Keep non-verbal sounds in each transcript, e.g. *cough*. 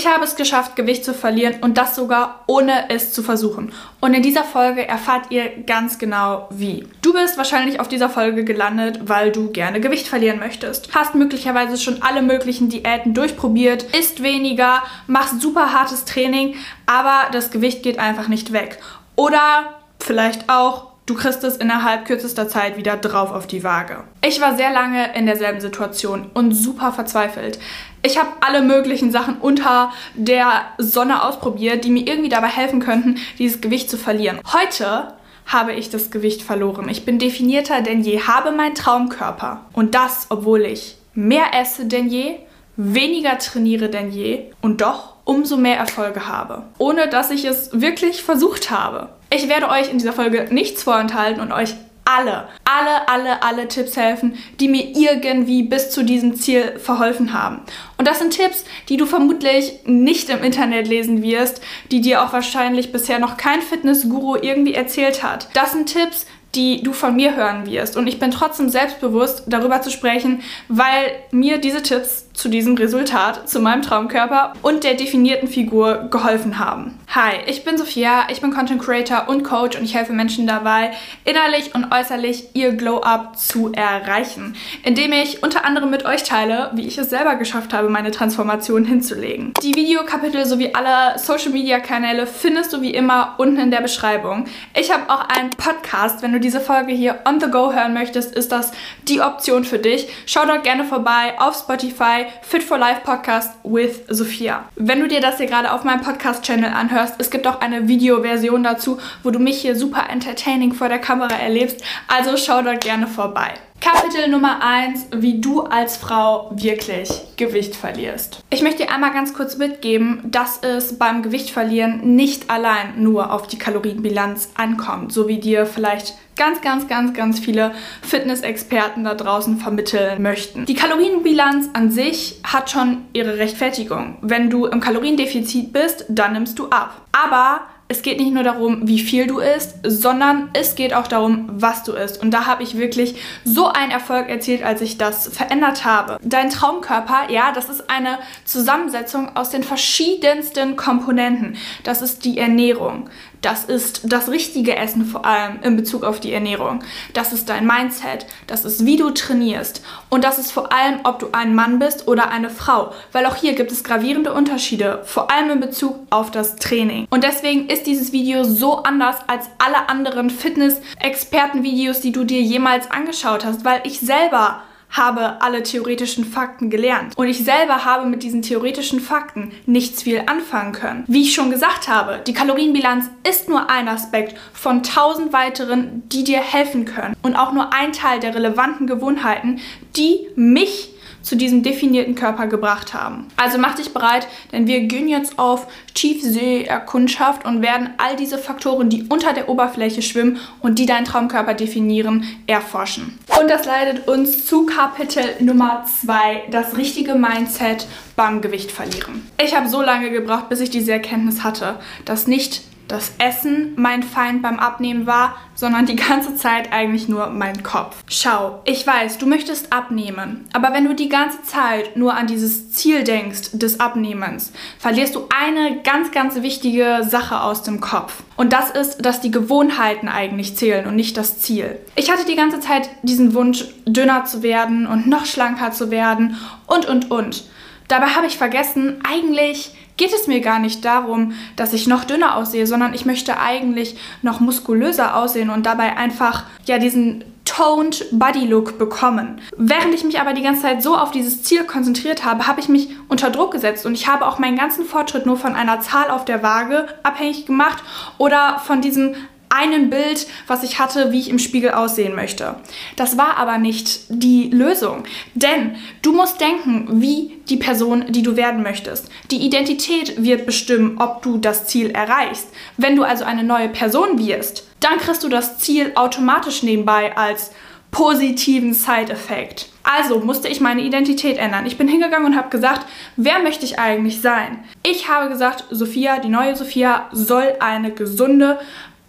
Ich habe es geschafft, Gewicht zu verlieren und das sogar ohne es zu versuchen. Und in dieser Folge erfahrt ihr ganz genau wie. Du bist wahrscheinlich auf dieser Folge gelandet, weil du gerne Gewicht verlieren möchtest. Hast möglicherweise schon alle möglichen Diäten durchprobiert, isst weniger, machst super hartes Training, aber das Gewicht geht einfach nicht weg. Oder vielleicht auch Du kriegst es innerhalb kürzester Zeit wieder drauf auf die Waage. Ich war sehr lange in derselben Situation und super verzweifelt. Ich habe alle möglichen Sachen unter der Sonne ausprobiert, die mir irgendwie dabei helfen könnten, dieses Gewicht zu verlieren. Heute habe ich das Gewicht verloren. Ich bin definierter denn je, habe meinen Traumkörper. Und das, obwohl ich mehr esse denn je, weniger trainiere denn je und doch umso mehr Erfolge habe. Ohne dass ich es wirklich versucht habe. Ich werde euch in dieser Folge nichts vorenthalten und euch alle, alle, alle, alle Tipps helfen, die mir irgendwie bis zu diesem Ziel verholfen haben. Und das sind Tipps, die du vermutlich nicht im Internet lesen wirst, die dir auch wahrscheinlich bisher noch kein Fitnessguru irgendwie erzählt hat. Das sind Tipps, die du von mir hören wirst. Und ich bin trotzdem selbstbewusst, darüber zu sprechen, weil mir diese Tipps zu diesem Resultat, zu meinem Traumkörper und der definierten Figur geholfen haben. Hi, ich bin Sophia, ich bin Content Creator und Coach und ich helfe Menschen dabei, innerlich und äußerlich ihr Glow-Up zu erreichen, indem ich unter anderem mit euch teile, wie ich es selber geschafft habe, meine Transformation hinzulegen. Die Videokapitel sowie alle Social-Media-Kanäle findest du wie immer unten in der Beschreibung. Ich habe auch einen Podcast, wenn du diese Folge hier on the go hören möchtest, ist das die Option für dich. Schau dort gerne vorbei auf Spotify Fit for Life Podcast with Sophia. Wenn du dir das hier gerade auf meinem Podcast-Channel anhörst, es gibt auch eine Videoversion dazu, wo du mich hier super entertaining vor der Kamera erlebst. Also schau dort gerne vorbei. Kapitel Nummer 1, wie du als Frau wirklich Gewicht verlierst. Ich möchte dir einmal ganz kurz mitgeben, dass es beim Gewichtverlieren nicht allein nur auf die Kalorienbilanz ankommt, so wie dir vielleicht ganz, ganz, ganz, ganz viele Fitnessexperten da draußen vermitteln möchten. Die Kalorienbilanz an sich hat schon ihre Rechtfertigung. Wenn du im Kaloriendefizit bist, dann nimmst du ab. Aber es geht nicht nur darum, wie viel du isst, sondern es geht auch darum, was du isst. Und da habe ich wirklich so einen Erfolg erzielt, als ich das verändert habe. Dein Traumkörper, ja, das ist eine Zusammensetzung aus den verschiedensten Komponenten. Das ist die Ernährung. Das ist das richtige Essen vor allem in Bezug auf die Ernährung. Das ist dein Mindset. Das ist, wie du trainierst. Und das ist vor allem, ob du ein Mann bist oder eine Frau. Weil auch hier gibt es gravierende Unterschiede, vor allem in Bezug auf das Training. Und deswegen ist dieses Video so anders als alle anderen Fitness-Experten-Videos, die du dir jemals angeschaut hast, weil ich selber habe alle theoretischen Fakten gelernt. Und ich selber habe mit diesen theoretischen Fakten nichts viel anfangen können. Wie ich schon gesagt habe, die Kalorienbilanz ist nur ein Aspekt von tausend weiteren, die dir helfen können. Und auch nur ein Teil der relevanten Gewohnheiten, die mich zu diesem definierten Körper gebracht haben. Also mach dich bereit, denn wir gehen jetzt auf Tiefseeerkundschaft und werden all diese Faktoren, die unter der Oberfläche schwimmen und die deinen Traumkörper definieren, erforschen. Und das leitet uns zu Kapitel Nummer 2, das richtige Mindset beim Gewicht verlieren. Ich habe so lange gebraucht, bis ich diese Erkenntnis hatte, dass nicht das Essen mein Feind beim Abnehmen war, sondern die ganze Zeit eigentlich nur mein Kopf. Schau, ich weiß, du möchtest abnehmen, aber wenn du die ganze Zeit nur an dieses Ziel denkst des Abnehmens, verlierst du eine ganz, ganz wichtige Sache aus dem Kopf. Und das ist, dass die Gewohnheiten eigentlich zählen und nicht das Ziel. Ich hatte die ganze Zeit diesen Wunsch, dünner zu werden und noch schlanker zu werden und, und, und. Dabei habe ich vergessen, eigentlich geht es mir gar nicht darum, dass ich noch dünner aussehe, sondern ich möchte eigentlich noch muskulöser aussehen und dabei einfach ja diesen toned Body Look bekommen. Während ich mich aber die ganze Zeit so auf dieses Ziel konzentriert habe, habe ich mich unter Druck gesetzt und ich habe auch meinen ganzen Fortschritt nur von einer Zahl auf der Waage abhängig gemacht oder von diesem einen Bild, was ich hatte, wie ich im Spiegel aussehen möchte. Das war aber nicht die Lösung. Denn du musst denken, wie die Person, die du werden möchtest. Die Identität wird bestimmen, ob du das Ziel erreichst. Wenn du also eine neue Person wirst, dann kriegst du das Ziel automatisch nebenbei als positiven Side-Effekt. Also musste ich meine Identität ändern. Ich bin hingegangen und habe gesagt, wer möchte ich eigentlich sein? Ich habe gesagt, Sophia, die neue Sophia soll eine gesunde,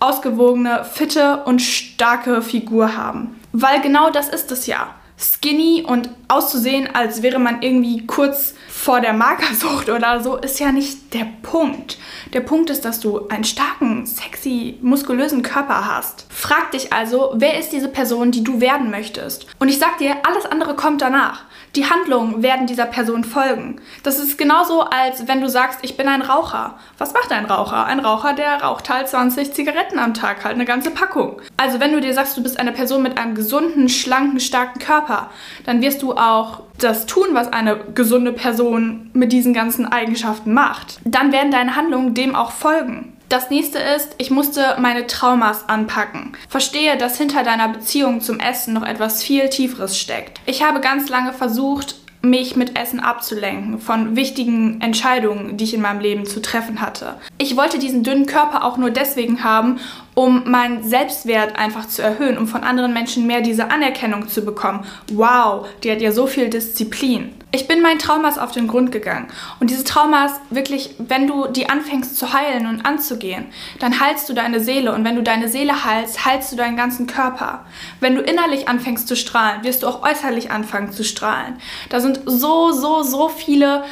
ausgewogene, fitte und starke Figur haben. Weil genau das ist es ja. Skinny und auszusehen, als wäre man irgendwie kurz vor der Magersucht oder so, ist ja nicht der Punkt. Der Punkt ist, dass du einen starken, sexy, muskulösen Körper hast. Frag dich also, wer ist diese Person, die du werden möchtest? Und ich sag dir, alles andere kommt danach. Die Handlungen werden dieser Person folgen. Das ist genauso, als wenn du sagst, ich bin ein Raucher. Was macht ein Raucher? Ein Raucher, der raucht halt 20 Zigaretten am Tag, halt eine ganze Packung. Also wenn du dir sagst, du bist eine Person mit einem gesunden, schlanken, starken Körper, dann wirst du auch das tun, was eine gesunde Person mit diesen ganzen Eigenschaften macht. Dann werden deine Handlungen dem auch folgen. Das nächste ist, ich musste meine Traumas anpacken. Verstehe, dass hinter deiner Beziehung zum Essen noch etwas viel Tieferes steckt. Ich habe ganz lange versucht, mich mit Essen abzulenken von wichtigen Entscheidungen, die ich in meinem Leben zu treffen hatte. Ich wollte diesen dünnen Körper auch nur deswegen haben, um meinen Selbstwert einfach zu erhöhen, um von anderen Menschen mehr diese Anerkennung zu bekommen. Wow, die hat ja so viel Disziplin. Ich bin meinen Traumas auf den Grund gegangen. Und diese Traumas, wirklich, wenn du die anfängst zu heilen und anzugehen, dann heilst du deine Seele. Und wenn du deine Seele heilst, heilst du deinen ganzen Körper. Wenn du innerlich anfängst zu strahlen, wirst du auch äußerlich anfangen zu strahlen. Da sind so, so, so viele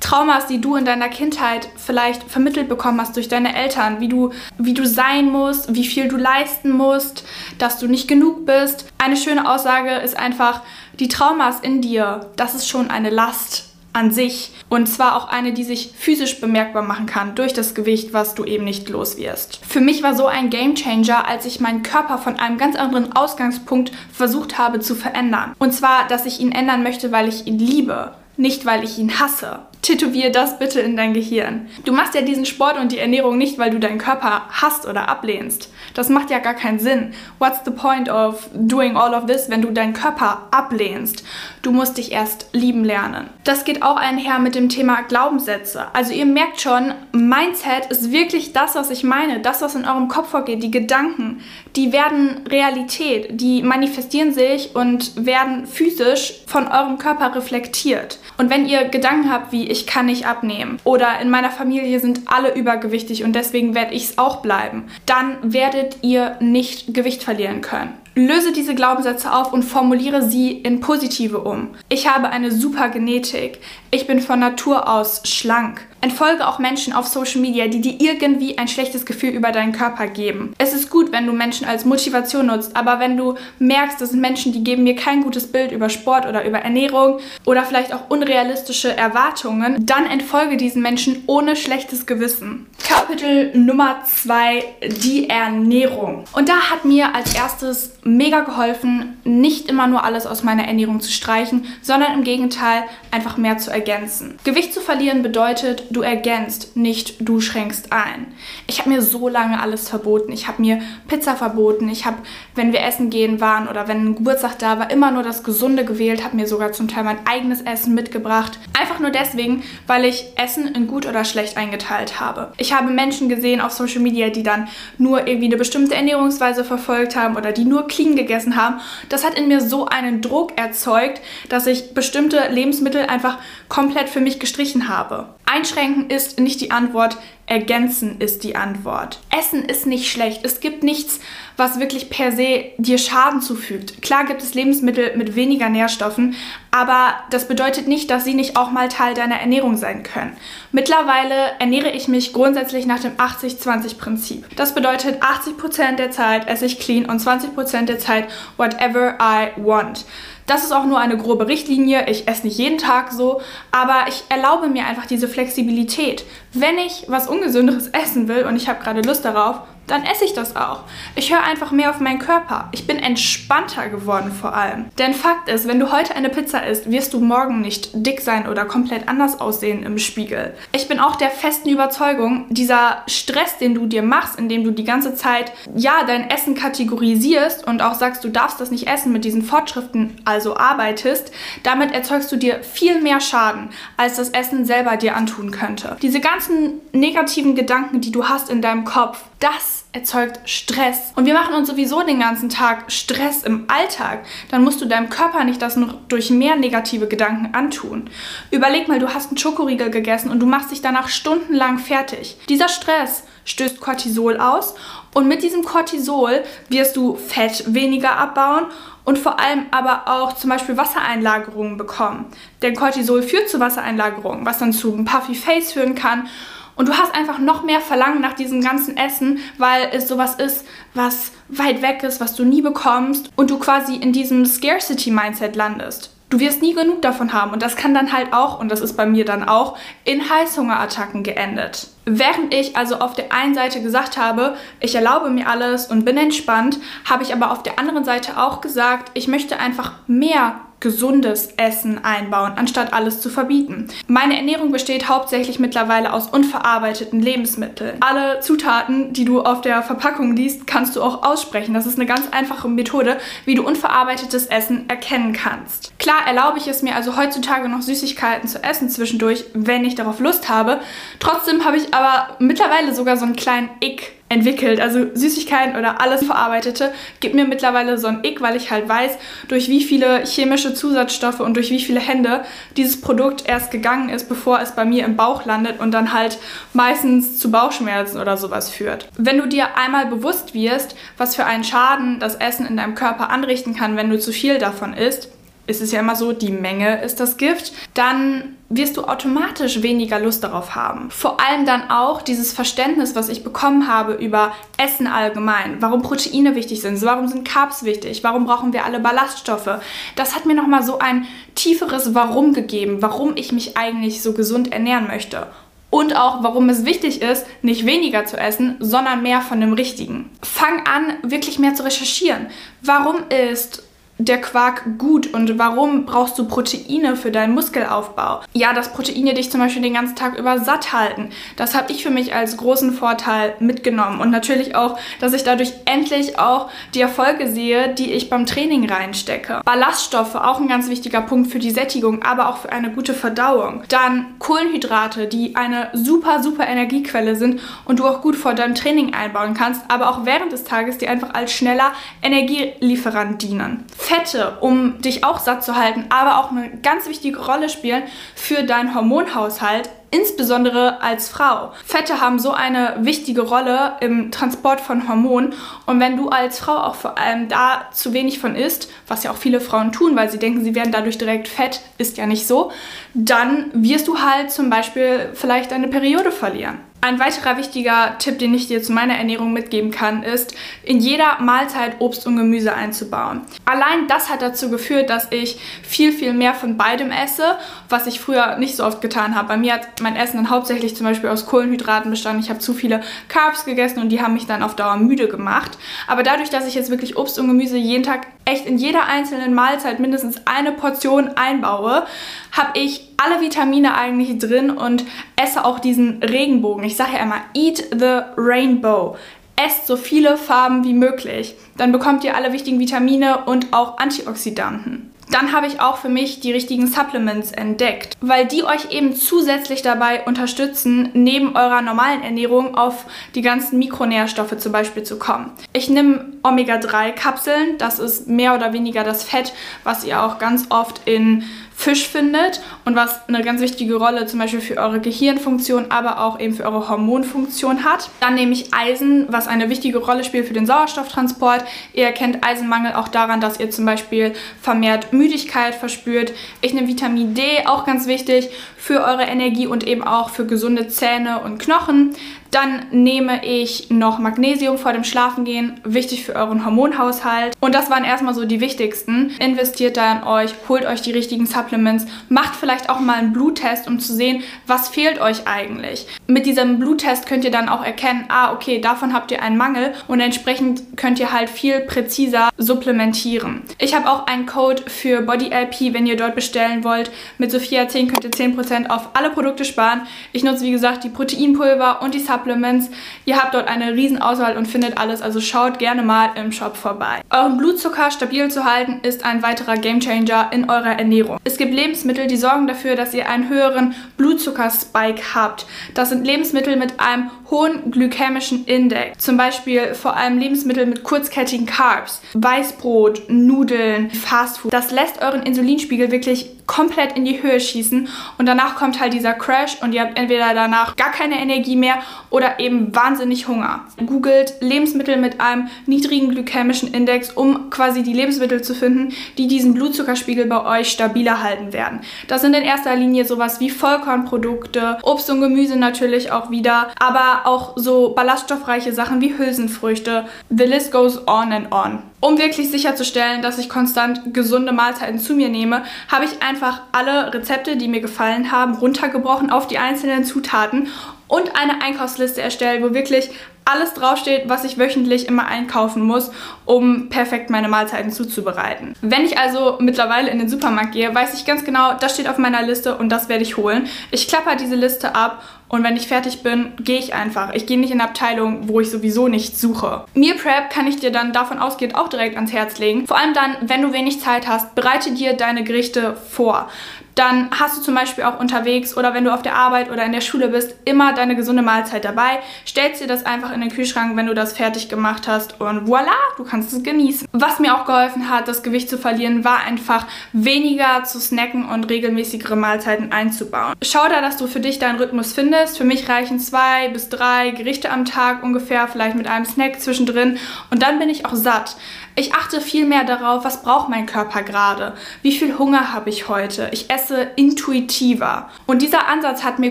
Traumas, die du in deiner Kindheit vielleicht vermittelt bekommen hast durch deine Eltern, wie du, wie du sein musst, wie viel du leisten musst, dass du nicht genug bist. Eine schöne Aussage ist einfach, die Traumas in dir, das ist schon eine Last an sich. Und zwar auch eine, die sich physisch bemerkbar machen kann durch das Gewicht, was du eben nicht los wirst. Für mich war so ein Gamechanger, als ich meinen Körper von einem ganz anderen Ausgangspunkt versucht habe zu verändern. Und zwar, dass ich ihn ändern möchte, weil ich ihn liebe nicht weil ich ihn hasse. Tätowier das bitte in dein Gehirn. Du machst ja diesen Sport und die Ernährung nicht, weil du deinen Körper hasst oder ablehnst. Das macht ja gar keinen Sinn. What's the point of doing all of this, wenn du deinen Körper ablehnst? Du musst dich erst lieben lernen. Das geht auch einher mit dem Thema Glaubenssätze. Also ihr merkt schon, Mindset ist wirklich das, was ich meine. Das, was in eurem Kopf vorgeht, die Gedanken, die werden Realität. Die manifestieren sich und werden physisch von eurem Körper reflektiert. Und wenn ihr Gedanken habt wie ich kann nicht abnehmen oder in meiner Familie sind alle übergewichtig und deswegen werde ich es auch bleiben, dann werdet ihr nicht Gewicht verlieren können. Löse diese Glaubenssätze auf und formuliere sie in positive um. Ich habe eine super Genetik. Ich bin von Natur aus schlank. Entfolge auch Menschen auf Social Media, die dir irgendwie ein schlechtes Gefühl über deinen Körper geben. Es ist gut, wenn du Menschen als Motivation nutzt, aber wenn du merkst, das sind Menschen, die geben mir kein gutes Bild über Sport oder über Ernährung oder vielleicht auch unrealistische Erwartungen, dann entfolge diesen Menschen ohne schlechtes Gewissen. Kapitel Nummer 2, die Ernährung. Und da hat mir als erstes mega geholfen, nicht immer nur alles aus meiner Ernährung zu streichen, sondern im Gegenteil einfach mehr zu ergänzen. Gewicht zu verlieren bedeutet, du ergänzt, nicht du schränkst ein. Ich habe mir so lange alles verboten. Ich habe mir Pizza verboten. Ich habe, wenn wir essen gehen waren oder wenn ein Geburtstag da war, immer nur das Gesunde gewählt, habe mir sogar zum Teil mein eigenes Essen mitgebracht. Einfach nur deswegen, weil ich Essen in gut oder schlecht eingeteilt habe. Ich habe Menschen gesehen auf Social Media, die dann nur irgendwie eine bestimmte Ernährungsweise verfolgt haben oder die nur clean gegessen haben. Das hat in mir so einen Druck erzeugt, dass ich bestimmte Lebensmittel einfach komplett für mich gestrichen habe. Einschränken ist nicht die Antwort, ergänzen ist die Antwort. Essen ist nicht schlecht. Es gibt nichts, was wirklich per se dir Schaden zufügt. Klar gibt es Lebensmittel mit weniger Nährstoffen, aber das bedeutet nicht, dass sie nicht auch mal Teil deiner Ernährung sein können. Mittlerweile ernähre ich mich grundsätzlich nach dem 80-20-Prinzip. Das bedeutet, 80% der Zeit esse ich clean und 20% der Zeit whatever I want. Das ist auch nur eine grobe Richtlinie. Ich esse nicht jeden Tag so, aber ich erlaube mir einfach diese Flexibilität. Wenn ich was Ungesünderes essen will und ich habe gerade Lust darauf, dann esse ich das auch. Ich höre einfach mehr auf meinen Körper. Ich bin entspannter geworden vor allem. Denn Fakt ist, wenn du heute eine Pizza isst, wirst du morgen nicht dick sein oder komplett anders aussehen im Spiegel. Ich bin auch der festen Überzeugung, dieser Stress, den du dir machst, indem du die ganze Zeit, ja, dein Essen kategorisierst und auch sagst, du darfst das nicht essen, mit diesen Fortschriften also arbeitest, damit erzeugst du dir viel mehr Schaden, als das Essen selber dir antun könnte. Diese ganzen negativen Gedanken, die du hast in deinem Kopf, das erzeugt Stress. Und wir machen uns sowieso den ganzen Tag Stress im Alltag. Dann musst du deinem Körper nicht das noch durch mehr negative Gedanken antun. Überleg mal, du hast einen Schokoriegel gegessen und du machst dich danach stundenlang fertig. Dieser Stress stößt Cortisol aus Und mit diesem Cortisol wirst du Fett weniger abbauen und vor allem aber auch zum Beispiel Wassereinlagerungen bekommen. Denn Cortisol führt zu Wassereinlagerungen, was dann zu einem Puffy Face führen kann. Und du hast einfach noch mehr Verlangen nach diesem ganzen Essen, weil es sowas ist, was weit weg ist, was du nie bekommst und du quasi in diesem Scarcity-Mindset landest. Du wirst nie genug davon haben und das kann dann halt auch, und das ist bei mir dann auch, in Heißhungerattacken geendet. Während ich also auf der einen Seite gesagt habe, ich erlaube mir alles und bin entspannt, habe ich aber auf der anderen Seite auch gesagt, ich möchte einfach mehr gesundes Essen einbauen, anstatt alles zu verbieten. Meine Ernährung besteht hauptsächlich mittlerweile aus unverarbeiteten Lebensmitteln. Alle Zutaten, die du auf der Verpackung liest, kannst du auch aussprechen. Das ist eine ganz einfache Methode, wie du unverarbeitetes Essen erkennen kannst. Klar erlaube ich es mir also heutzutage noch Süßigkeiten zu essen zwischendurch, wenn ich darauf Lust habe. Trotzdem habe ich aber mittlerweile sogar so einen kleinen Ick entwickelt. Also Süßigkeiten oder alles Verarbeitete gibt mir mittlerweile so ein Ick, weil ich halt weiß, durch wie viele chemische Zusatzstoffe und durch wie viele Hände dieses Produkt erst gegangen ist, bevor es bei mir im Bauch landet und dann halt meistens zu Bauchschmerzen oder sowas führt. Wenn du dir einmal bewusst wirst, was für einen Schaden das Essen in deinem Körper anrichten kann, wenn du zu viel davon isst, ist es ja immer so, die Menge ist das Gift, dann wirst du automatisch weniger Lust darauf haben. Vor allem dann auch dieses Verständnis, was ich bekommen habe über Essen allgemein, warum Proteine wichtig sind, warum sind Carbs wichtig, warum brauchen wir alle Ballaststoffe. Das hat mir nochmal so ein tieferes Warum gegeben, warum ich mich eigentlich so gesund ernähren möchte. Und auch, warum es wichtig ist, nicht weniger zu essen, sondern mehr von dem Richtigen. Fang an, wirklich mehr zu recherchieren. Warum ist der Quark gut und warum brauchst du Proteine für deinen Muskelaufbau? Ja, dass Proteine dich zum Beispiel den ganzen Tag über satt halten. Das habe ich für mich als großen Vorteil mitgenommen. Und natürlich auch, dass ich dadurch endlich auch die Erfolge sehe, die ich beim Training reinstecke. Ballaststoffe, auch ein ganz wichtiger Punkt für die Sättigung, aber auch für eine gute Verdauung. Dann Kohlenhydrate, die eine super, super Energiequelle sind und du auch gut vor deinem Training einbauen kannst, aber auch während des Tages, die einfach als schneller Energielieferant dienen. Fette, um dich auch satt zu halten, aber auch eine ganz wichtige Rolle spielen für deinen Hormonhaushalt, insbesondere als Frau. Fette haben so eine wichtige Rolle im Transport von Hormonen und wenn du als Frau auch vor allem da zu wenig von isst, was ja auch viele Frauen tun, weil sie denken, sie werden dadurch direkt fett, ist ja nicht so, dann wirst du halt zum Beispiel vielleicht deine Periode verlieren. Ein weiterer wichtiger Tipp, den ich dir zu meiner Ernährung mitgeben kann, ist, in jeder Mahlzeit Obst und Gemüse einzubauen. Allein das hat dazu geführt, dass ich viel, viel mehr von beidem esse, was ich früher nicht so oft getan habe. Bei mir hat mein Essen dann hauptsächlich zum Beispiel aus Kohlenhydraten bestanden. Ich habe zu viele Carbs gegessen und die haben mich dann auf Dauer müde gemacht. Aber dadurch, dass ich jetzt wirklich Obst und Gemüse jeden Tag echt in jeder einzelnen Mahlzeit mindestens eine Portion einbaue, habe ich alle Vitamine eigentlich drin und esse auch diesen Regenbogen. Ich sage ja immer, eat the rainbow. Esst so viele Farben wie möglich. Dann bekommt ihr alle wichtigen Vitamine und auch Antioxidanten. Dann habe ich auch für mich die richtigen Supplements entdeckt, weil die euch eben zusätzlich dabei unterstützen, neben eurer normalen Ernährung auf die ganzen Mikronährstoffe zum Beispiel zu kommen. Ich nehme Omega-3-Kapseln, das ist mehr oder weniger das Fett, was ihr auch ganz oft in Fisch findet und was eine ganz wichtige Rolle zum Beispiel für eure Gehirnfunktion, aber auch eben für eure Hormonfunktion hat. Dann nehme ich Eisen, was eine wichtige Rolle spielt für den Sauerstofftransport. Ihr erkennt Eisenmangel auch daran, dass ihr zum Beispiel vermehrt Müdigkeit verspürt. Ich nehme Vitamin D, auch ganz wichtig für eure Energie und eben auch für gesunde Zähne und Knochen. Dann nehme ich noch Magnesium vor dem Schlafengehen, wichtig für euren Hormonhaushalt. Und das waren erstmal so die wichtigsten. Investiert da in euch, holt euch die richtigen Supplements, macht vielleicht auch mal einen Bluttest, um zu sehen, was fehlt euch eigentlich. Mit diesem Bluttest könnt ihr dann auch erkennen, ah, okay, davon habt ihr einen Mangel und entsprechend könnt ihr halt viel präziser supplementieren. Ich habe auch einen Code für BodyLP, wenn ihr dort bestellen wollt. Mit Sophia 10 könnt ihr 10% auf alle Produkte sparen. Ich nutze, wie gesagt, die Proteinpulver und die Supplements Supplements. Ihr habt dort eine riesen Auswahl und findet alles, also schaut gerne mal im Shop vorbei. Euren Blutzucker stabil zu halten ist ein weiterer Gamechanger in eurer Ernährung. Es gibt Lebensmittel, die sorgen dafür, dass ihr einen höheren Blutzuckerspike habt. Das sind Lebensmittel mit einem hohen glykämischen Index. Zum Beispiel vor allem Lebensmittel mit kurzkettigen Carbs, Weißbrot, Nudeln, Fastfood. Das lässt euren Insulinspiegel wirklich komplett in die Höhe schießen und danach kommt halt dieser Crash und ihr habt entweder danach gar keine Energie mehr oder eben wahnsinnig Hunger. Googelt Lebensmittel mit einem niedrigen glykämischen Index, um quasi die Lebensmittel zu finden, die diesen Blutzuckerspiegel bei euch stabiler halten werden. Das sind in erster Linie sowas wie Vollkornprodukte, Obst und Gemüse natürlich auch wieder, aber auch so ballaststoffreiche Sachen wie Hülsenfrüchte. The list goes on and on. Um wirklich sicherzustellen, dass ich konstant gesunde Mahlzeiten zu mir nehme, habe ich einfach alle Rezepte, die mir gefallen haben, runtergebrochen auf die einzelnen Zutaten und eine Einkaufsliste erstellt, wo wirklich alles draufsteht, was ich wöchentlich immer einkaufen muss, um perfekt meine Mahlzeiten zuzubereiten. Wenn ich also mittlerweile in den Supermarkt gehe, weiß ich ganz genau, das steht auf meiner Liste und das werde ich holen. Ich klapper diese Liste ab und wenn ich fertig bin, gehe ich einfach. Ich gehe nicht in eine Abteilung, wo ich sowieso nicht suche. Meal Prep kann ich dir dann davon ausgehend auch direkt ans Herz legen. Vor allem dann, wenn du wenig Zeit hast, bereite dir deine Gerichte vor dann hast du zum Beispiel auch unterwegs oder wenn du auf der Arbeit oder in der Schule bist, immer deine gesunde Mahlzeit dabei. Stellst dir das einfach in den Kühlschrank, wenn du das fertig gemacht hast und voilà, du kannst es genießen. Was mir auch geholfen hat, das Gewicht zu verlieren, war einfach weniger zu snacken und regelmäßigere Mahlzeiten einzubauen. Schau da, dass du für dich deinen Rhythmus findest. Für mich reichen zwei bis drei Gerichte am Tag ungefähr, vielleicht mit einem Snack zwischendrin und dann bin ich auch satt. Ich achte viel mehr darauf, was braucht mein Körper gerade, wie viel Hunger habe ich heute. Ich esse intuitiver. Und dieser Ansatz hat mir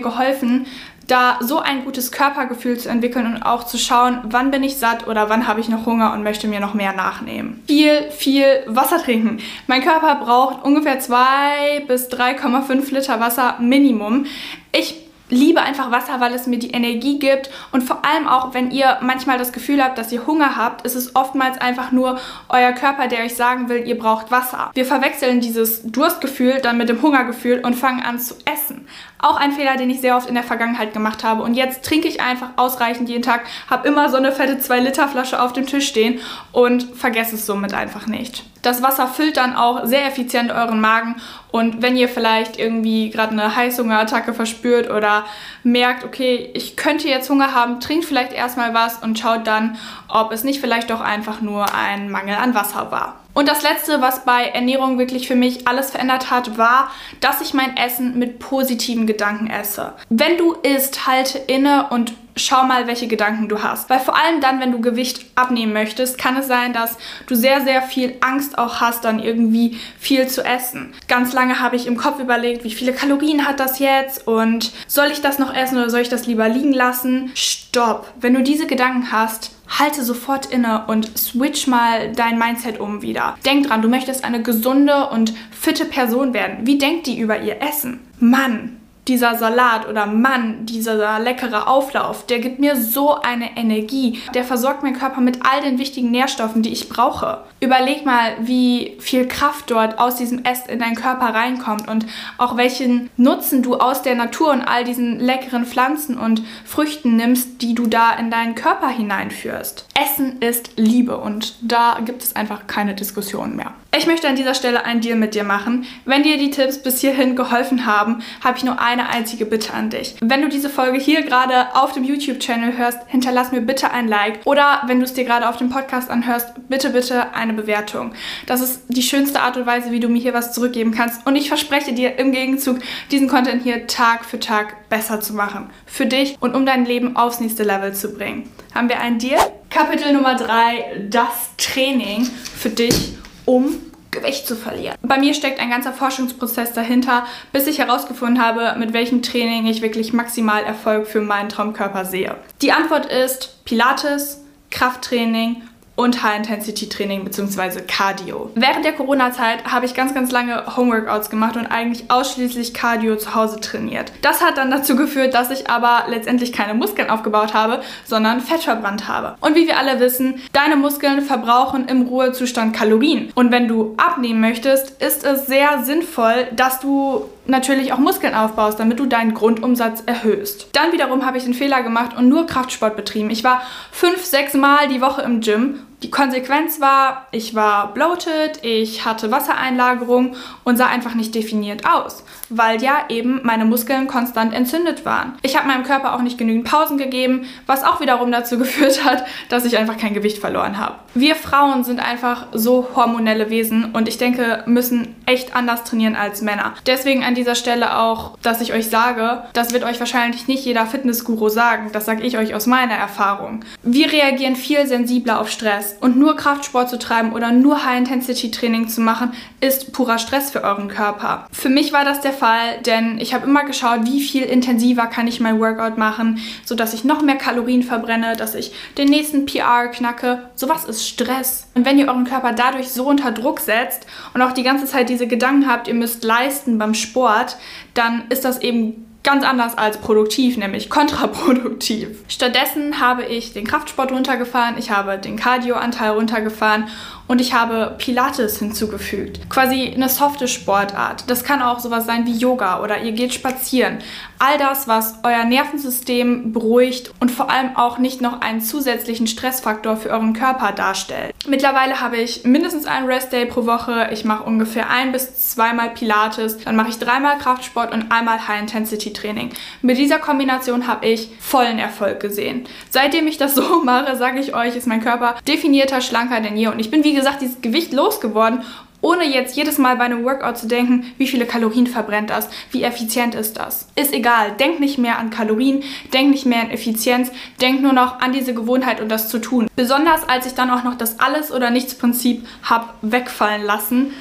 geholfen, da so ein gutes Körpergefühl zu entwickeln und auch zu schauen, wann bin ich satt oder wann habe ich noch Hunger und möchte mir noch mehr nachnehmen. Viel, viel Wasser trinken. Mein Körper braucht ungefähr 2 bis 3,5 Liter Wasser Minimum. Ich liebe einfach Wasser, weil es mir die Energie gibt und vor allem auch, wenn ihr manchmal das Gefühl habt, dass ihr Hunger habt, ist es oftmals einfach nur euer Körper, der euch sagen will, ihr braucht Wasser. Wir verwechseln dieses Durstgefühl dann mit dem Hungergefühl und fangen an zu essen. Auch ein Fehler, den ich sehr oft in der Vergangenheit gemacht habe. Und jetzt trinke ich einfach ausreichend jeden Tag, habe immer so eine fette 2-Liter-Flasche auf dem Tisch stehen und vergesse es somit einfach nicht. Das Wasser füllt dann auch sehr effizient euren Magen und wenn ihr vielleicht irgendwie gerade eine Heißhungerattacke verspürt oder merkt, okay, ich könnte jetzt Hunger haben, trinkt vielleicht erstmal was und schaut dann, ob es nicht vielleicht doch einfach nur ein Mangel an Wasser war. Und das letzte, was bei Ernährung wirklich für mich alles verändert hat, war, dass ich mein Essen mit positiven Gedanken esse. Wenn du isst, halte inne und schau mal, welche Gedanken du hast. Weil vor allem dann, wenn du Gewicht abnehmen möchtest, kann es sein, dass du sehr, sehr viel Angst auch hast, dann irgendwie viel zu essen. Ganz lange habe ich im Kopf überlegt, wie viele Kalorien hat das jetzt und soll ich das noch essen oder soll ich das lieber liegen lassen? Stopp! Wenn du diese Gedanken hast, halte sofort inne und switch mal dein Mindset um wieder. Denk dran, du möchtest eine gesunde und fitte Person werden. Wie denkt die über ihr Essen? Mann, dieser Salat oder Mann, dieser leckere Auflauf, der gibt mir so eine Energie. Der versorgt meinen Körper mit all den wichtigen Nährstoffen, die ich brauche. Überleg mal, wie viel Kraft dort aus diesem Essen in deinen Körper reinkommt und auch welchen Nutzen du aus der Natur und all diesen leckeren Pflanzen und Früchten nimmst, die du da in deinen Körper hineinführst. Essen ist Liebe und da gibt es einfach keine Diskussion mehr. Ich möchte an dieser Stelle einen Deal mit dir machen. Wenn dir die Tipps bis hierhin geholfen haben, habe ich nur eine einzige Bitte an dich. Wenn du diese Folge hier gerade auf dem YouTube-Channel hörst, hinterlass mir bitte ein Like. Oder wenn du es dir gerade auf dem Podcast anhörst, bitte, bitte eine Bewertung. Das ist die schönste Art und Weise, wie du mir hier was zurückgeben kannst. Und ich verspreche dir im Gegenzug, diesen Content hier Tag für Tag besser zu machen. Für dich und um dein Leben aufs nächste Level zu bringen. Haben wir einen Deal? Kapitel Nummer 3, das Training für dich um Gewicht zu verlieren. Bei mir steckt ein ganzer Forschungsprozess dahinter, bis ich herausgefunden habe, mit welchem Training ich wirklich maximal Erfolg für meinen Traumkörper sehe. Die Antwort ist Pilates, Krafttraining und High-Intensity-Training bzw. Cardio. Während der Corona-Zeit habe ich ganz, ganz lange Homeworkouts gemacht und eigentlich ausschließlich Cardio zu Hause trainiert. Das hat dann dazu geführt, dass ich aber letztendlich keine Muskeln aufgebaut habe, sondern Fett verbrannt habe. Und wie wir alle wissen, deine Muskeln verbrauchen im Ruhezustand Kalorien. Und wenn du abnehmen möchtest, ist es sehr sinnvoll, dass du natürlich auch Muskeln aufbaust, damit du deinen Grundumsatz erhöhst. Dann wiederum habe ich den Fehler gemacht und nur Kraftsport betrieben. Ich war fünf, sechs Mal die Woche im Gym Die Konsequenz war, ich war bloated, ich hatte Wassereinlagerung und sah einfach nicht definiert aus, weil ja eben meine Muskeln konstant entzündet waren. Ich habe meinem Körper auch nicht genügend Pausen gegeben, was auch wiederum dazu *laughs* geführt hat, dass ich einfach kein Gewicht verloren habe. Wir Frauen sind einfach so hormonelle Wesen und ich denke, müssen echt anders trainieren als Männer. Deswegen an dieser Stelle auch, dass ich euch sage, das wird euch wahrscheinlich nicht jeder Fitnessguru sagen, das sage ich euch aus meiner Erfahrung. Wir reagieren viel sensibler auf Stress und nur Kraftsport zu treiben oder nur High-Intensity-Training zu machen, ist purer Stress für euren Körper. Für mich war das der Fall, denn ich habe immer geschaut, wie viel intensiver kann ich mein Workout machen, sodass ich noch mehr Kalorien verbrenne, dass ich den nächsten PR knacke. Sowas ist Stress. Und wenn ihr euren Körper dadurch so unter Druck setzt und auch die ganze Zeit diese Gedanken habt, ihr müsst leisten beim Sport, dann ist das eben ganz anders als produktiv, nämlich kontraproduktiv. Stattdessen habe ich den Kraftsport runtergefahren, ich habe den Cardio-Anteil runtergefahren und ich habe Pilates hinzugefügt. Quasi eine softe Sportart. Das kann auch sowas sein wie Yoga oder ihr geht spazieren. All das, was euer Nervensystem beruhigt und vor allem auch nicht noch einen zusätzlichen Stressfaktor für euren Körper darstellt. Mittlerweile habe ich mindestens einen Restday pro Woche. Ich mache ungefähr ein bis zweimal Pilates. Dann mache ich dreimal Kraftsport und einmal High-Intensity-Training. Mit dieser Kombination habe ich vollen Erfolg gesehen. Seitdem ich das so *laughs* mache, sage ich euch, ist mein Körper definierter, schlanker denn je. Und ich bin wie gesagt, dieses Gewicht losgeworden, ohne jetzt jedes Mal bei einem Workout zu denken, wie viele Kalorien verbrennt das, wie effizient ist das. Ist egal, denk nicht mehr an Kalorien, denk nicht mehr an Effizienz, denk nur noch an diese Gewohnheit und das zu tun. Besonders als ich dann auch noch das Alles- oder Nichts-Prinzip habe wegfallen lassen,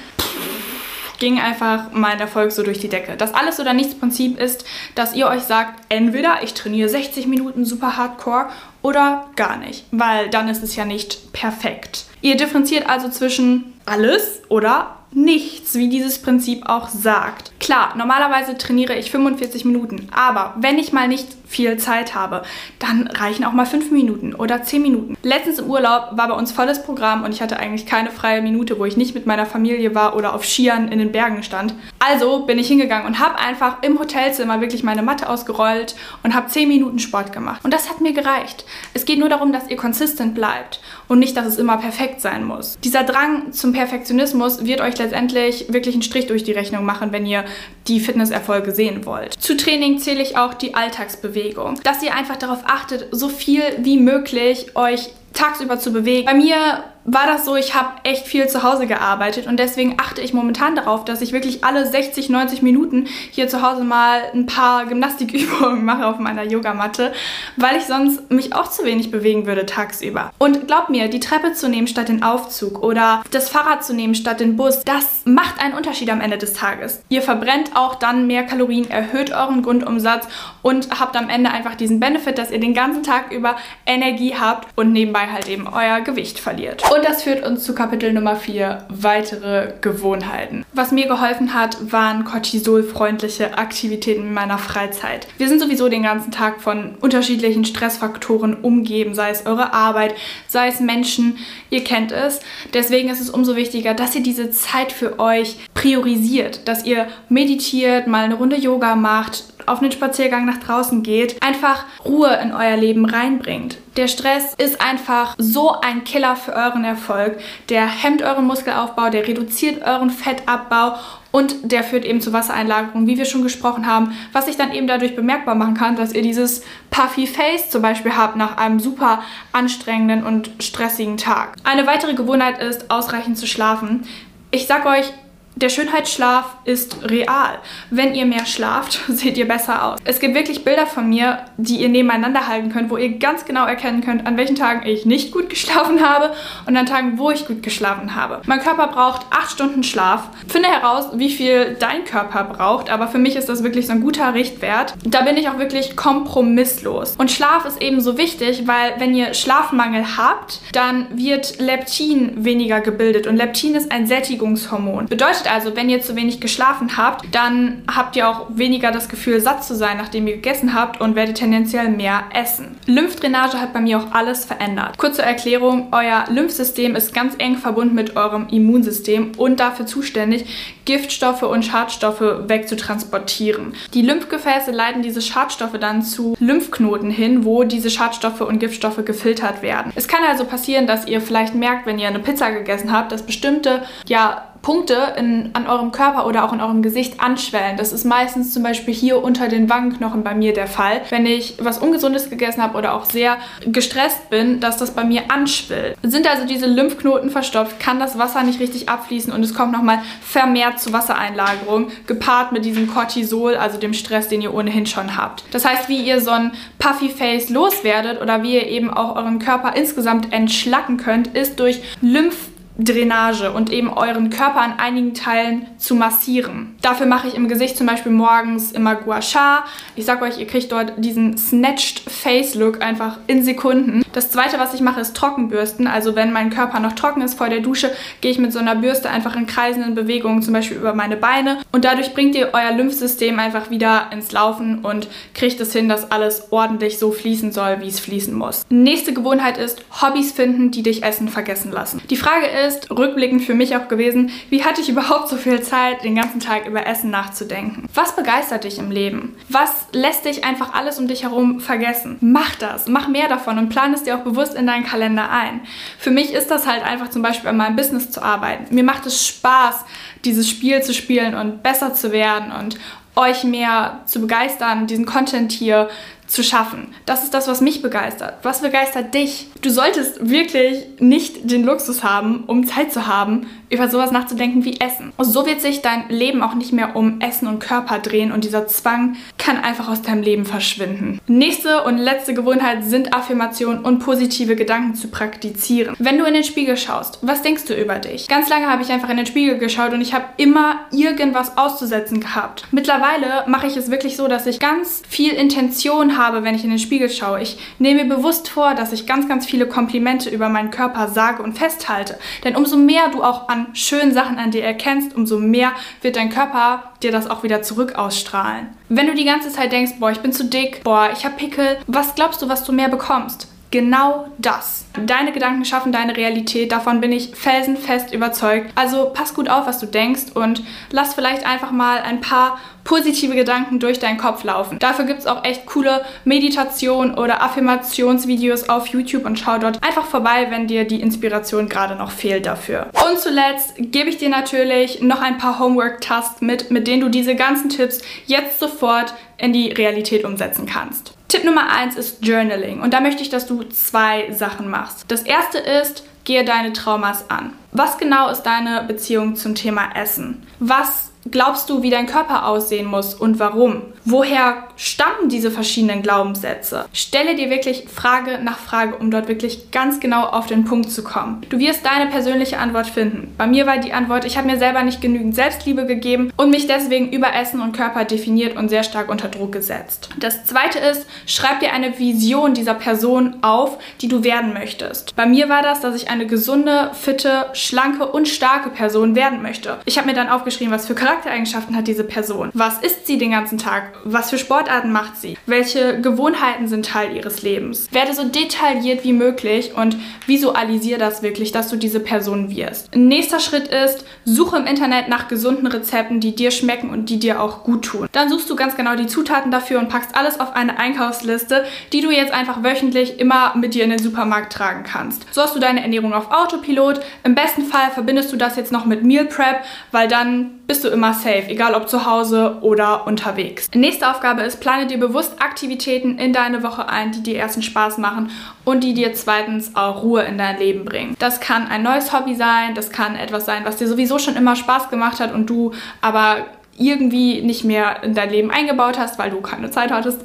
ging einfach mein Erfolg so durch die Decke. Das Alles- oder Nichts-Prinzip ist, dass ihr euch sagt, entweder ich trainiere 60 Minuten super hardcore oder gar nicht, weil dann ist es ja nicht perfekt. Ihr differenziert also zwischen alles oder nichts, wie dieses Prinzip auch sagt. Klar, normalerweise trainiere ich 45 Minuten, aber wenn ich mal nicht viel Zeit habe, dann reichen auch mal 5 Minuten oder 10 Minuten. Letztens im Urlaub war bei uns volles Programm und ich hatte eigentlich keine freie Minute, wo ich nicht mit meiner Familie war oder auf Skiern in den Bergen stand. Also bin ich hingegangen und habe einfach im Hotelzimmer wirklich meine Matte ausgerollt und habe 10 Minuten Sport gemacht. Und das hat mir gereicht. Es geht nur darum, dass ihr konsistent bleibt und nicht, dass es immer perfekt sein muss. Dieser Drang zum Perfektionismus wird euch letztendlich wirklich einen Strich durch die Rechnung machen, wenn ihr die Fitnesserfolge sehen wollt. Zu Training zähle ich auch die Alltagsbewegung. Dass ihr einfach darauf achtet, so viel wie möglich euch tagsüber zu bewegen. Bei mir war das so, ich habe echt viel zu Hause gearbeitet und deswegen achte ich momentan darauf, dass ich wirklich alle 60, 90 Minuten hier zu Hause mal ein paar Gymnastikübungen *laughs* mache auf meiner Yogamatte, weil ich sonst mich auch zu wenig bewegen würde tagsüber. Und glaub mir, die Treppe zu nehmen statt den Aufzug oder das Fahrrad zu nehmen statt den Bus, das macht einen Unterschied am Ende des Tages. Ihr verbrennt auch dann mehr Kalorien, erhöht euren Grundumsatz und habt am Ende einfach diesen Benefit, dass ihr den ganzen Tag über Energie habt und nebenbei halt eben euer Gewicht verliert. Und das führt uns zu Kapitel Nummer 4, weitere Gewohnheiten. Was mir geholfen hat, waren cortisolfreundliche Aktivitäten in meiner Freizeit. Wir sind sowieso den ganzen Tag von unterschiedlichen Stressfaktoren umgeben, sei es eure Arbeit, sei es Menschen, ihr kennt es. Deswegen ist es umso wichtiger, dass ihr diese Zeit für euch priorisiert, dass ihr meditiert, mal eine Runde Yoga macht, auf einen Spaziergang nach draußen geht, einfach Ruhe in euer Leben reinbringt. Der Stress ist einfach so ein Killer für euren Erfolg. Der hemmt euren Muskelaufbau, der reduziert euren Fettabbau und der führt eben zu Wassereinlagerung, wie wir schon gesprochen haben, was sich dann eben dadurch bemerkbar machen kann, dass ihr dieses Puffy Face zum Beispiel habt nach einem super anstrengenden und stressigen Tag. Eine weitere Gewohnheit ist, ausreichend zu schlafen. Ich sag euch, der Schönheitsschlaf ist real. Wenn ihr mehr schlaft, *laughs* seht ihr besser aus. Es gibt wirklich Bilder von mir, die ihr nebeneinander halten könnt, wo ihr ganz genau erkennen könnt, an welchen Tagen ich nicht gut geschlafen habe und an Tagen, wo ich gut geschlafen habe. Mein Körper braucht 8 Stunden Schlaf. Finde heraus, wie viel dein Körper braucht, aber für mich ist das wirklich so ein guter Richtwert. Da bin ich auch wirklich kompromisslos. Und Schlaf ist eben so wichtig, weil wenn ihr Schlafmangel habt, dann wird Leptin weniger gebildet und Leptin ist ein Sättigungshormon. Bedeutet Bedeutet also, wenn ihr zu wenig geschlafen habt, dann habt ihr auch weniger das Gefühl, satt zu sein, nachdem ihr gegessen habt und werdet tendenziell mehr essen. Lymphdrainage hat bei mir auch alles verändert. Kurze Erklärung, euer Lymphsystem ist ganz eng verbunden mit eurem Immunsystem und dafür zuständig, Giftstoffe und Schadstoffe wegzutransportieren. Die Lymphgefäße leiten diese Schadstoffe dann zu Lymphknoten hin, wo diese Schadstoffe und Giftstoffe gefiltert werden. Es kann also passieren, dass ihr vielleicht merkt, wenn ihr eine Pizza gegessen habt, dass bestimmte ja, Punkte in, an eurem Körper oder auch in eurem Gesicht anschwellen. Das ist meistens zum Beispiel hier unter den Wangenknochen bei mir der Fall. Wenn ich was Ungesundes gegessen habe oder auch sehr gestresst bin, dass das bei mir anschwillt. Sind also diese Lymphknoten verstopft, kann das Wasser nicht richtig abfließen und es kommt nochmal vermehrt zu Wassereinlagerung, gepaart mit diesem Cortisol, also dem Stress, den ihr ohnehin schon habt. Das heißt, wie ihr so ein Puffy Face loswerdet oder wie ihr eben auch euren Körper insgesamt entschlacken könnt, ist durch Lymph Drainage und eben euren Körper an einigen Teilen zu massieren. Dafür mache ich im Gesicht zum Beispiel morgens immer Gua Sha. Ich sag euch, ihr kriegt dort diesen Snatched Face Look einfach in Sekunden. Das zweite, was ich mache, ist Trockenbürsten. Also wenn mein Körper noch trocken ist vor der Dusche, gehe ich mit so einer Bürste einfach in kreisenden Bewegungen, zum Beispiel über meine Beine. Und dadurch bringt ihr euer Lymphsystem einfach wieder ins Laufen und kriegt es hin, dass alles ordentlich so fließen soll, wie es fließen muss. Nächste Gewohnheit ist Hobbys finden, die dich Essen vergessen lassen. Die Frage ist, ist rückblickend für mich auch gewesen, wie hatte ich überhaupt so viel Zeit, den ganzen Tag über Essen nachzudenken? Was begeistert dich im Leben? Was lässt dich einfach alles um dich herum vergessen? Mach das, mach mehr davon und plan es dir auch bewusst in deinen Kalender ein. Für mich ist das halt einfach zum Beispiel an meinem Business zu arbeiten. Mir macht es Spaß, dieses Spiel zu spielen und besser zu werden und euch mehr zu begeistern, diesen Content hier zu schaffen. Das ist das, was mich begeistert. Was begeistert dich? Du solltest wirklich nicht den Luxus haben, um Zeit zu haben, über sowas nachzudenken wie Essen. Und so wird sich dein Leben auch nicht mehr um Essen und Körper drehen und dieser Zwang kann einfach aus deinem Leben verschwinden. Nächste und letzte Gewohnheit sind Affirmationen und positive Gedanken zu praktizieren. Wenn du in den Spiegel schaust, was denkst du über dich? Ganz lange habe ich einfach in den Spiegel geschaut und ich habe immer irgendwas auszusetzen gehabt. Mittlerweile mache ich es wirklich so, dass ich ganz viel Intention habe, wenn ich in den Spiegel schaue. Ich nehme mir bewusst vor, dass ich ganz, ganz viele Komplimente über meinen Körper sage und festhalte. Denn umso mehr du auch an schönen Sachen an dir erkennst, umso mehr wird dein Körper dir das auch wieder zurück ausstrahlen. Wenn du die ganze Zeit denkst, boah, ich bin zu dick, boah, ich habe Pickel, was glaubst du, was du mehr bekommst? Genau das. Deine Gedanken schaffen deine Realität, davon bin ich felsenfest überzeugt. Also pass gut auf, was du denkst und lass vielleicht einfach mal ein paar positive Gedanken durch deinen Kopf laufen. Dafür gibt es auch echt coole Meditation- oder Affirmationsvideos auf YouTube und schau dort einfach vorbei, wenn dir die Inspiration gerade noch fehlt dafür. Und zuletzt gebe ich dir natürlich noch ein paar Homework-Tasks mit, mit denen du diese ganzen Tipps jetzt sofort in die Realität umsetzen kannst. Tipp Nummer 1 ist Journaling und da möchte ich, dass du zwei Sachen machst. Das erste ist, gehe deine Traumas an. Was genau ist deine Beziehung zum Thema Essen? Was glaubst du, wie dein Körper aussehen muss und warum? Woher stammen diese verschiedenen Glaubenssätze? Stelle dir wirklich Frage nach Frage, um dort wirklich ganz genau auf den Punkt zu kommen. Du wirst deine persönliche Antwort finden. Bei mir war die Antwort, ich habe mir selber nicht genügend Selbstliebe gegeben und mich deswegen über Essen und Körper definiert und sehr stark unter Druck gesetzt. Das zweite ist, schreib dir eine Vision dieser Person auf, die du werden möchtest. Bei mir war das, dass ich eine gesunde, fitte, schlanke und starke Person werden möchte. Ich habe mir dann aufgeschrieben, was für Charaktereigenschaften hat diese Person. Was isst sie den ganzen Tag? Was für Sportarten macht sie? Welche Gewohnheiten sind Teil ihres Lebens? Werde so detailliert wie möglich und visualisiere das wirklich, dass du diese Person wirst. Nächster Schritt ist, suche im Internet nach gesunden Rezepten, die dir schmecken und die dir auch gut tun. Dann suchst du ganz genau die Zutaten dafür und packst alles auf eine Einkaufsliste, die du jetzt einfach wöchentlich immer mit dir in den Supermarkt tragen kannst. So hast du deine Ernährung auf Autopilot. Im besten Fall verbindest du das jetzt noch mit Meal Prep, weil dann bist du immer safe, egal ob zu Hause oder unterwegs. Nächste Aufgabe ist, plane dir bewusst Aktivitäten in deine Woche ein, die dir erstens Spaß machen und die dir zweitens auch Ruhe in dein Leben bringen. Das kann ein neues Hobby sein, das kann etwas sein, was dir sowieso schon immer Spaß gemacht hat und du aber irgendwie nicht mehr in dein Leben eingebaut hast, weil du keine Zeit hattest.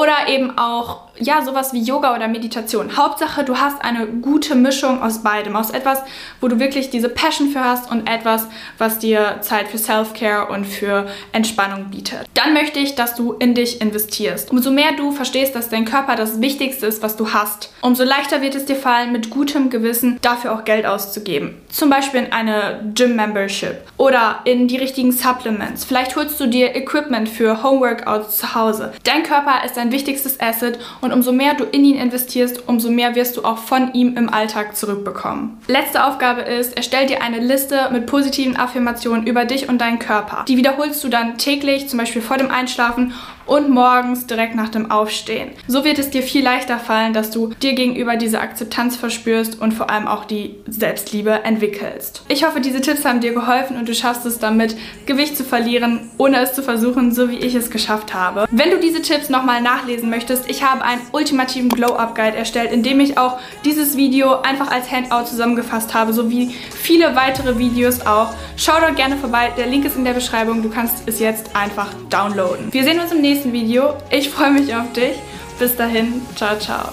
Oder eben auch ja, sowas wie Yoga oder Meditation. Hauptsache, du hast eine gute Mischung aus beidem. Aus etwas, wo du wirklich diese Passion für hast und etwas, was dir Zeit für Self-Care und für Entspannung bietet. Dann möchte ich, dass du in dich investierst. Umso mehr du verstehst, dass dein Körper das Wichtigste ist, was du hast, umso leichter wird es dir fallen, mit gutem Gewissen dafür auch Geld auszugeben. Zum Beispiel in eine Gym-Membership oder in die richtigen Supplements. Vielleicht holst du dir Equipment für Homeworkouts zu Hause. Dein Körper ist wichtigstes Asset und und umso mehr du in ihn investierst, umso mehr wirst du auch von ihm im Alltag zurückbekommen. Letzte Aufgabe ist, erstell dir eine Liste mit positiven Affirmationen über dich und deinen Körper. Die wiederholst du dann täglich, zum Beispiel vor dem Einschlafen und morgens direkt nach dem Aufstehen. So wird es dir viel leichter fallen, dass du dir gegenüber diese Akzeptanz verspürst und vor allem auch die Selbstliebe entwickelst. Ich hoffe, diese Tipps haben dir geholfen und du schaffst es damit, Gewicht zu verlieren, ohne es zu versuchen, so wie ich es geschafft habe. Wenn du diese Tipps nochmal nachlesen möchtest, ich habe einen ultimativen Glow-Up-Guide erstellt, in dem ich auch dieses Video einfach als Handout zusammengefasst habe, sowie viele weitere Videos auch. Schau dort gerne vorbei, der Link ist in der Beschreibung, du kannst es jetzt einfach downloaden. Wir sehen uns im nächsten nächsten Video. Ich freue mich auf dich. Bis dahin, ciao, ciao.